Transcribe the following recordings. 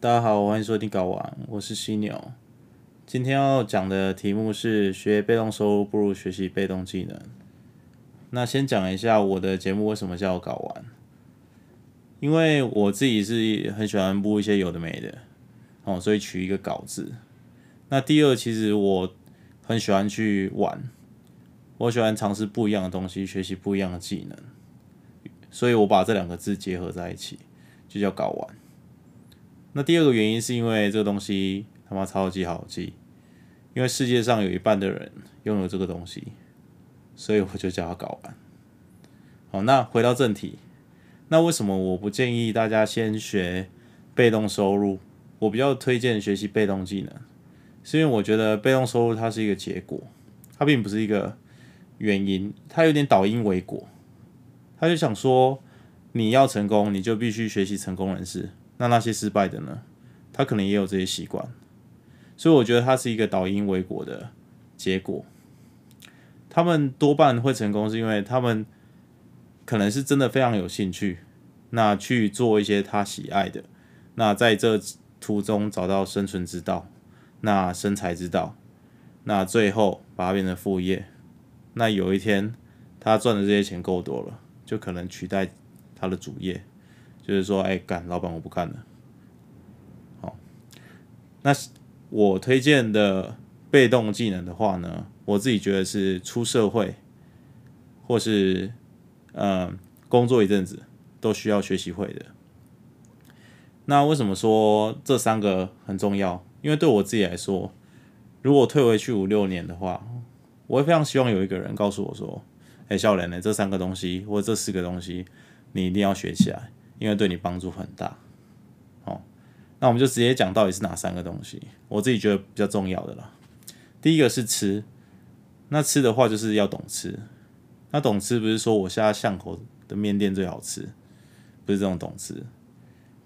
大家好，欢迎收听搞完，我是犀牛。今天要讲的题目是学被动收入不如学习被动技能。那先讲一下我的节目为什么叫搞完，因为我自己是很喜欢播一些有的没的，哦，所以取一个搞字。那第二，其实我很喜欢去玩，我喜欢尝试不一样的东西，学习不一样的技能，所以我把这两个字结合在一起，就叫搞完。那第二个原因是因为这个东西他妈超级好记，因为世界上有一半的人拥有这个东西，所以我就叫它搞完。好，那回到正题，那为什么我不建议大家先学被动收入？我比较推荐学习被动技能。是因为我觉得被动收入它是一个结果，它并不是一个原因，它有点导因为果。他就想说，你要成功，你就必须学习成功人士。那那些失败的呢？他可能也有这些习惯，所以我觉得他是一个导因为果的结果。他们多半会成功，是因为他们可能是真的非常有兴趣，那去做一些他喜爱的，那在这途中找到生存之道。那生财之道，那最后把它变成副业。那有一天，他赚的这些钱够多了，就可能取代他的主业，就是说，哎，干，老板我不干了。好，那我推荐的被动技能的话呢，我自己觉得是出社会，或是嗯工作一阵子都需要学习会的。那为什么说这三个很重要？因为对我自己来说，如果退回去五六年的话，我会非常希望有一个人告诉我说：“哎，笑脸呢？这三个东西或者这四个东西，你一定要学起来，因为对你帮助很大。”哦，那我们就直接讲到底是哪三个东西。我自己觉得比较重要的啦。第一个是吃，那吃的话就是要懂吃。那懂吃不是说我现在巷口的面店最好吃，不是这种懂吃。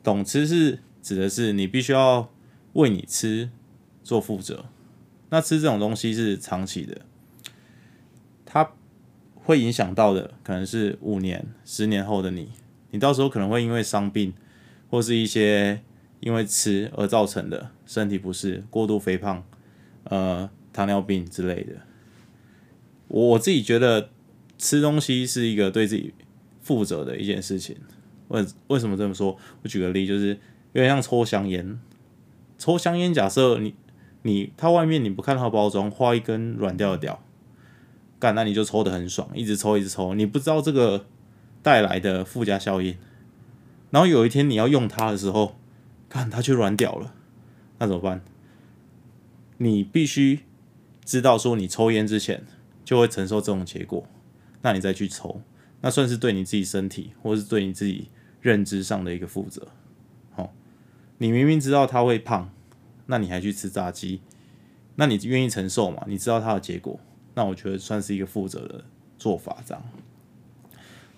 懂吃是指的是你必须要。为你吃做负责，那吃这种东西是长期的，它会影响到的可能是五年、十年后的你，你到时候可能会因为伤病或是一些因为吃而造成的身体不适、过度肥胖、呃糖尿病之类的。我我自己觉得吃东西是一个对自己负责的一件事情。为为什么这么说？我举个例，就是有点像抽香烟。抽香烟，假设你你它外面你不看它包装，画一根软掉的屌，干那你就抽的很爽，一直抽一直抽，你不知道这个带来的附加效应。然后有一天你要用它的时候，看它却软掉了，那怎么办？你必须知道说你抽烟之前就会承受这种结果，那你再去抽，那算是对你自己身体或是对你自己认知上的一个负责。好你明明知道他会胖，那你还去吃炸鸡？那你愿意承受吗？你知道它的结果，那我觉得算是一个负责的做法，这样。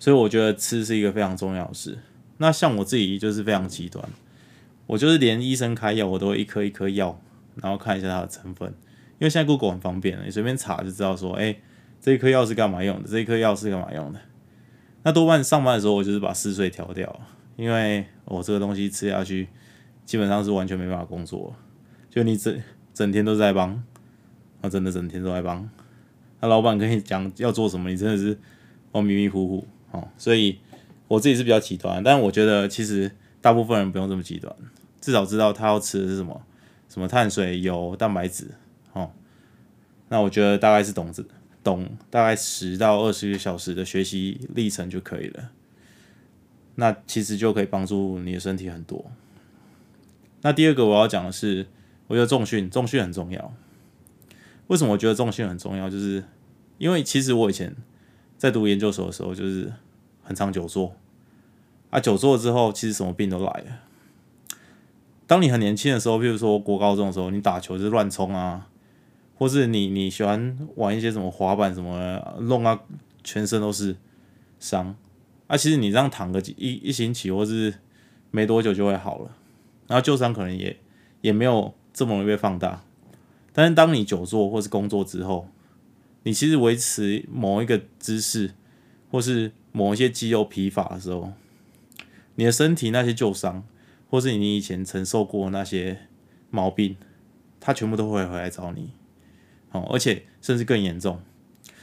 所以我觉得吃是一个非常重要的事。那像我自己就是非常极端，我就是连医生开药我都会一颗一颗药，然后看一下它的成分，因为现在 Google 很方便，你随便查就知道说，哎，这一颗药是干嘛用的？这一颗药是干嘛用的？那多半上班的时候我就是把嗜睡调掉，因为我这个东西吃下去。基本上是完全没办法工作，就你整整天都在帮，啊，真的整天都在帮，那老板跟你讲要做什么，你真的是哦迷迷糊糊哦。所以我自己是比较极端，但我觉得其实大部分人不用这么极端，至少知道他要吃的是什么，什么碳水、油、蛋白质哦。那我觉得大概是懂子懂大概十到二十个小时的学习历程就可以了，那其实就可以帮助你的身体很多。那第二个我要讲的是，我觉得重训，重训很重要。为什么我觉得重训很重要？就是因为其实我以前在读研究所的时候，就是很长久坐啊，久坐之后，其实什么病都来了。当你很年轻的时候，譬如说国高中的时候，你打球就是乱冲啊，或是你你喜欢玩一些什么滑板什么弄啊，全身都是伤啊。其实你这样躺个一一星期，或是没多久就会好了。然后旧伤可能也也没有这么容易被放大，但是当你久坐或是工作之后，你其实维持某一个姿势或是某一些肌肉疲乏的时候，你的身体那些旧伤或是你以前承受过那些毛病，它全部都会回来找你。哦，而且甚至更严重，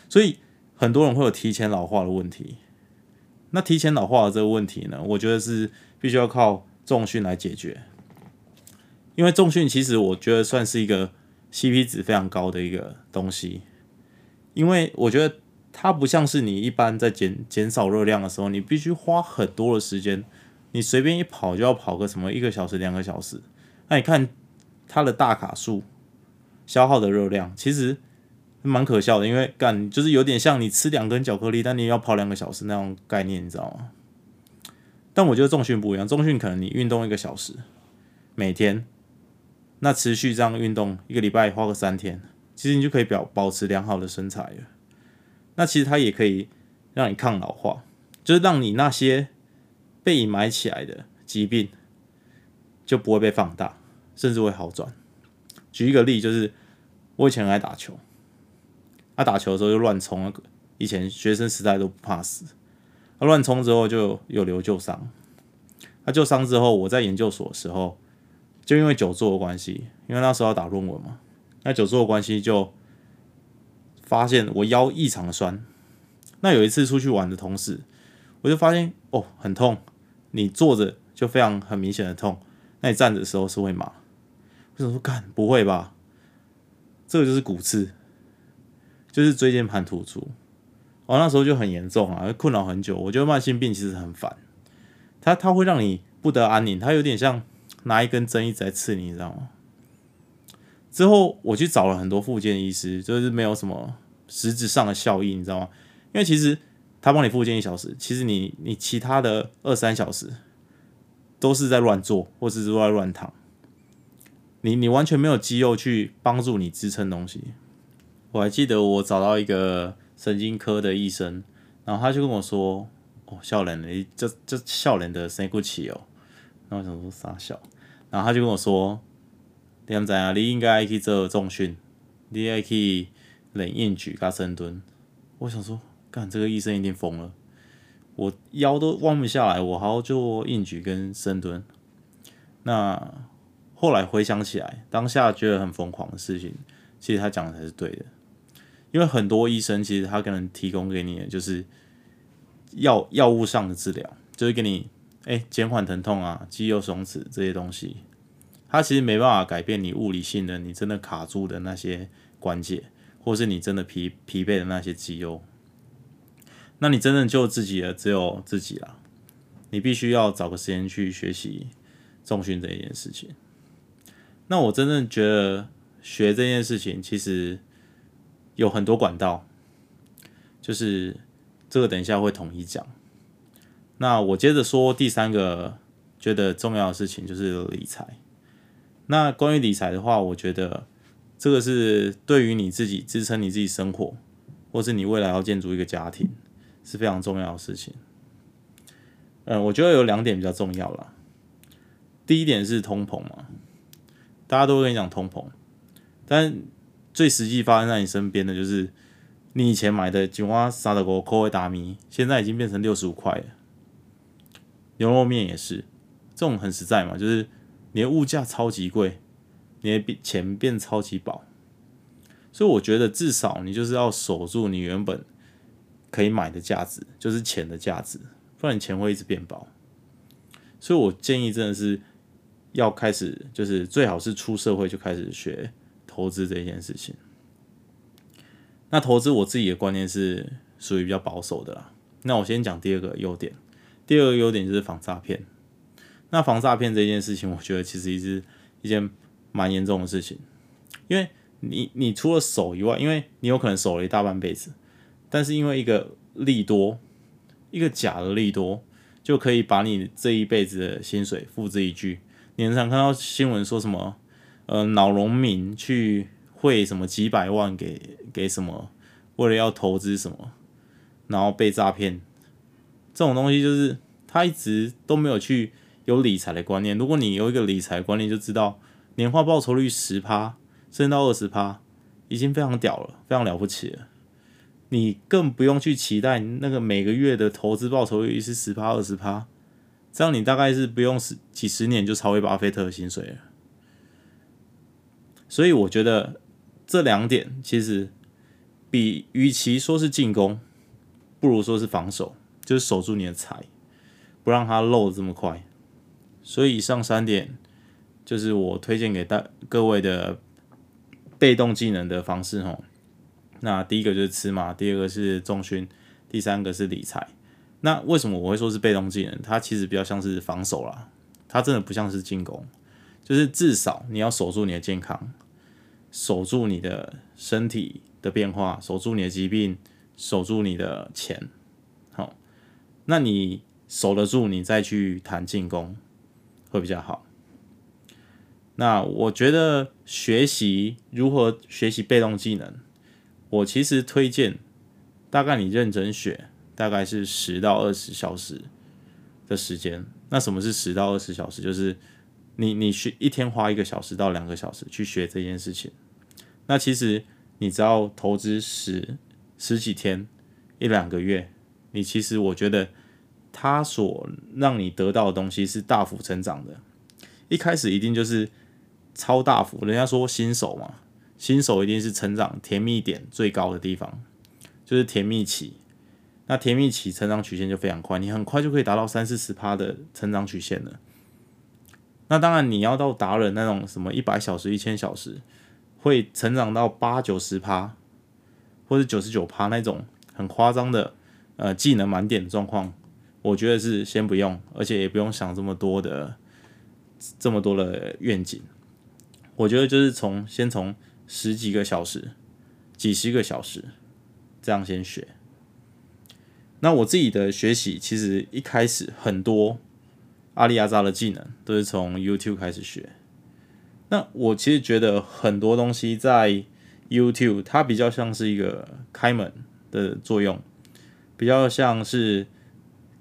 所以很多人会有提前老化的问题。那提前老化的这个问题呢，我觉得是必须要靠重训来解决。因为重训其实我觉得算是一个 CP 值非常高的一个东西，因为我觉得它不像是你一般在减减少热量的时候，你必须花很多的时间，你随便一跑就要跑个什么一个小时、两个小时。那你看它的大卡数。消耗的热量其实蛮可笑的，因为干就是有点像你吃两根巧克力，但你要跑两个小时那种概念，你知道吗？但我觉得重训不一样，重训可能你运动一个小时，每天，那持续这样运动一个礼拜花个三天，其实你就可以表保持良好的身材了。那其实它也可以让你抗老化，就是让你那些被隐埋起来的疾病就不会被放大，甚至会好转。举一个例，就是。我以前爱打球，他打球的时候就乱冲，以前学生时代都不怕死。他乱冲之后就有留旧伤，他旧伤之后，我在研究所的时候，就因为久坐的关系，因为那时候要打论文嘛，那久坐的关系就发现我腰异常的酸。那有一次出去玩的同时，我就发现哦很痛，你坐着就非常很明显的痛，那你站着的时候是会麻。我想说干不会吧？这个就是骨刺，就是椎间盘突出。哦，那时候就很严重啊，困扰很久。我觉得慢性病其实很烦，它它会让你不得安宁，它有点像拿一根针一直在刺你，你知道吗？之后我去找了很多复健医师，就是没有什么实质上的效益，你知道吗？因为其实他帮你复健一小时，其实你你其他的二三小时都是在乱做，或者是在乱躺。你你完全没有肌肉去帮助你支撑东西。我还记得我找到一个神经科的医生，然后他就跟我说：“哦，笑脸的，这这笑脸的生不起哦。”然后我想说傻笑，然后他就跟我说：“点怎啊？你应该去做重训，你要去冷硬举加深蹲。”我想说，干这个医生一定疯了，我腰都弯不下来，我还要做硬举跟深蹲，那。后来回想起来，当下觉得很疯狂的事情，其实他讲的才是对的。因为很多医生其实他可能提供给你的就是药药物上的治疗，就是给你哎减缓疼痛啊、肌肉松弛这些东西，他其实没办法改变你物理性的你真的卡住的那些关节，或是你真的疲疲惫的那些肌肉。那你真正救自己的只有自己啦。你必须要找个时间去学习重训这一件事情。那我真正觉得学这件事情其实有很多管道，就是这个等一下会统一讲。那我接着说第三个觉得重要的事情就是理财。那关于理财的话，我觉得这个是对于你自己支撑你自己生活，或是你未来要建筑一个家庭是非常重要的事情。嗯，我觉得有两点比较重要了。第一点是通膨嘛。大家都跟你讲通膨，但最实际发生在你身边的就是，你以前买的井蛙沙德国口味达米，现在已经变成六十五块了。牛肉面也是，这种很实在嘛，就是你的物价超级贵，你的钱变超级薄。所以我觉得至少你就是要守住你原本可以买的价值，就是钱的价值，不然钱会一直变薄。所以我建议真的是。要开始就是最好是出社会就开始学投资这件事情。那投资我自己的观念是属于比较保守的啦。那我先讲第二个优点，第二个优点就是防诈骗。那防诈骗这件事情，我觉得其实是一件蛮严重的事情，因为你你除了守以外，因为你有可能守了一大半辈子，但是因为一个利多，一个假的利多，就可以把你这一辈子的薪水付之一炬。你常看到新闻说什么？呃，脑农民去汇什么几百万给给什么，为了要投资什么，然后被诈骗。这种东西就是他一直都没有去有理财的观念。如果你有一个理财观念，就知道年化报酬率十趴，升到二十趴，已经非常屌了，非常了不起了。你更不用去期待那个每个月的投资报酬率是十趴二十趴。这样你大概是不用十几十年就超越巴菲特的薪水了。所以我觉得这两点其实比与其说是进攻，不如说是防守，就是守住你的财，不让它漏的这么快。所以以上三点就是我推荐给大各位的被动技能的方式吼。那第一个就是吃嘛，第二个是重训，第三个是理财。那为什么我会说是被动技能？它其实比较像是防守啦，它真的不像是进攻，就是至少你要守住你的健康。守住你的身体的变化，守住你的疾病，守住你的钱，好，那你守得住，你再去谈进攻会比较好。那我觉得学习如何学习被动技能，我其实推荐大概你认真学，大概是十到二十小时的时间。那什么是十到二十小时？就是你你学一天花一个小时到两个小时去学这件事情，那其实你只要投资十十几天一两个月，你其实我觉得它所让你得到的东西是大幅成长的。一开始一定就是超大幅，人家说新手嘛，新手一定是成长甜蜜点最高的地方，就是甜蜜期。那甜蜜期成长曲线就非常快，你很快就可以达到三四十趴的成长曲线了。那当然，你要到达人那种什么一百小时、一千小时，会成长到八九十趴，或者九十九趴那种很夸张的呃技能满点的状况，我觉得是先不用，而且也不用想这么多的这么多的愿景。我觉得就是从先从十几个小时、几十个小时这样先学。那我自己的学习其实一开始很多。阿里亚扎的技能都是从 YouTube 开始学。那我其实觉得很多东西在 YouTube，它比较像是一个开门的作用，比较像是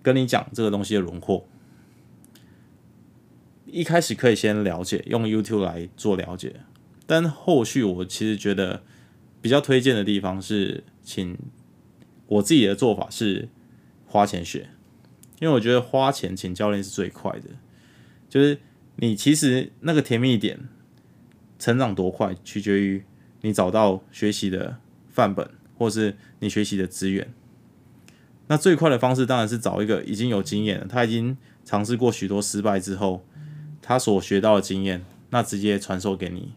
跟你讲这个东西的轮廓。一开始可以先了解，用 YouTube 来做了解，但后续我其实觉得比较推荐的地方是，请我自己的做法是花钱学。因为我觉得花钱请教练是最快的，就是你其实那个甜蜜点成长多快，取决于你找到学习的范本，或是你学习的资源。那最快的方式当然是找一个已经有经验了，他已经尝试过许多失败之后，他所学到的经验，那直接传授给你。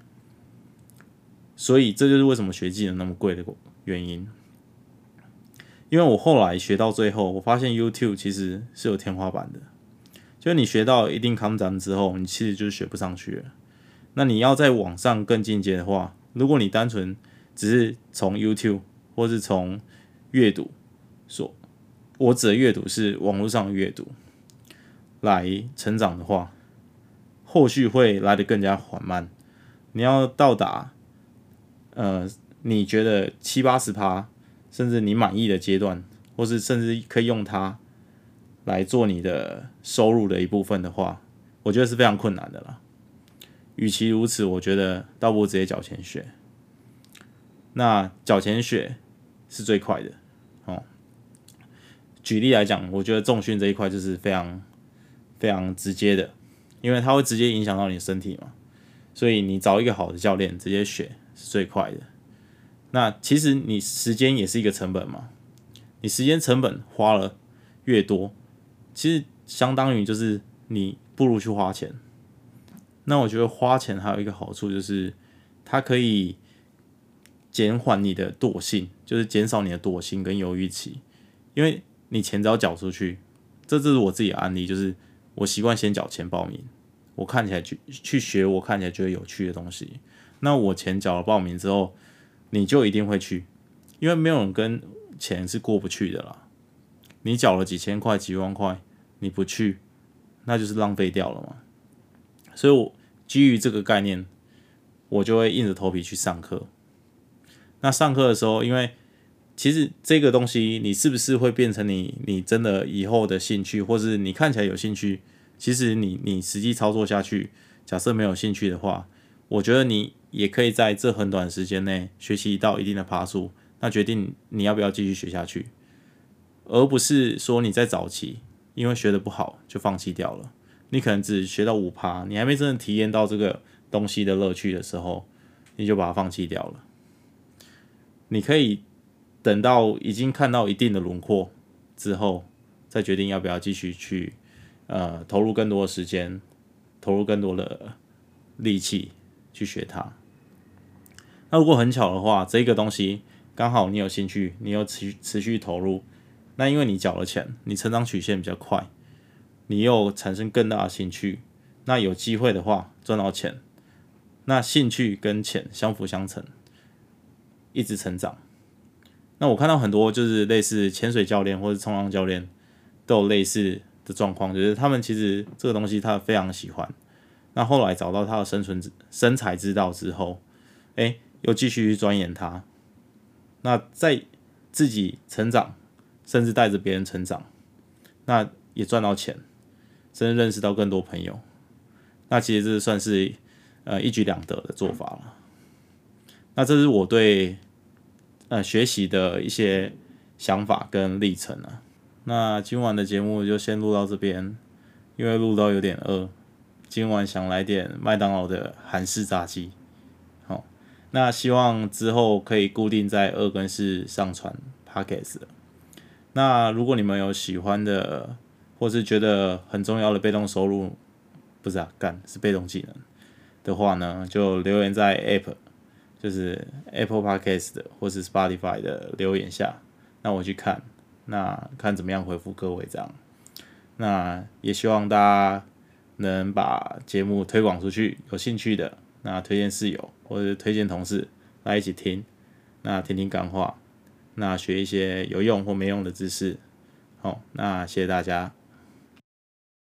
所以这就是为什么学技能那么贵的原因。因为我后来学到最后，我发现 YouTube 其实是有天花板的，就是你学到一定康展之后，你其实就是学不上去了。那你要在网上更进阶的话，如果你单纯只是从 YouTube 或是从阅读，所我指的阅读是网络上的阅读来成长的话，后续会来得更加缓慢。你要到达，呃，你觉得七八十趴？甚至你满意的阶段，或是甚至可以用它来做你的收入的一部分的话，我觉得是非常困难的了。与其如此，我觉得倒不如直接缴钱学。那缴钱学是最快的哦。举例来讲，我觉得重训这一块就是非常非常直接的，因为它会直接影响到你的身体嘛，所以你找一个好的教练直接学是最快的。那其实你时间也是一个成本嘛，你时间成本花了越多，其实相当于就是你不如去花钱。那我觉得花钱还有一个好处就是，它可以减缓你的惰性，就是减少你的惰性跟犹豫期，因为你钱只要缴出去，这这是我自己的案例，就是我习惯先缴钱报名，我看起来去去学我看起来觉得有趣的东西，那我钱缴了报名之后。你就一定会去，因为没有人跟钱是过不去的啦。你缴了几千块、几万块，你不去，那就是浪费掉了嘛。所以，我基于这个概念，我就会硬着头皮去上课。那上课的时候，因为其实这个东西，你是不是会变成你你真的以后的兴趣，或是你看起来有兴趣，其实你你实际操作下去，假设没有兴趣的话，我觉得你。也可以在这很短时间内学习到一定的爬数，那决定你要不要继续学下去，而不是说你在早期因为学的不好就放弃掉了。你可能只学到五趴，你还没真的体验到这个东西的乐趣的时候，你就把它放弃掉了。你可以等到已经看到一定的轮廓之后，再决定要不要继续去呃投入更多的时间，投入更多的力气去学它。那如果很巧的话，这个东西刚好你有兴趣，你又持持续投入，那因为你缴了钱，你成长曲线比较快，你又产生更大的兴趣，那有机会的话赚到钱，那兴趣跟钱相辅相成，一直成长。那我看到很多就是类似潜水教练或者冲浪教练都有类似的状况，就是他们其实这个东西他非常喜欢，那后来找到他的生存身材之道之后，哎。又继续去钻研它，那在自己成长，甚至带着别人成长，那也赚到钱，甚至认识到更多朋友，那其实这算是呃一举两得的做法了。那这是我对呃学习的一些想法跟历程啊。那今晚的节目就先录到这边，因为录到有点饿，今晚想来点麦当劳的韩式炸鸡。好那希望之后可以固定在二更是上传 podcast。那如果你们有喜欢的，或是觉得很重要的被动收入，不是啊，干是被动技能的话呢，就留言在 App，就是 Apple Podcast 的或是 Spotify 的留言下，那我去看，那看怎么样回复各位这样。那也希望大家能把节目推广出去，有兴趣的。那推荐室友或者推荐同事来一起听，那听听干话，那学一些有用或没用的知识。好，那谢谢大家。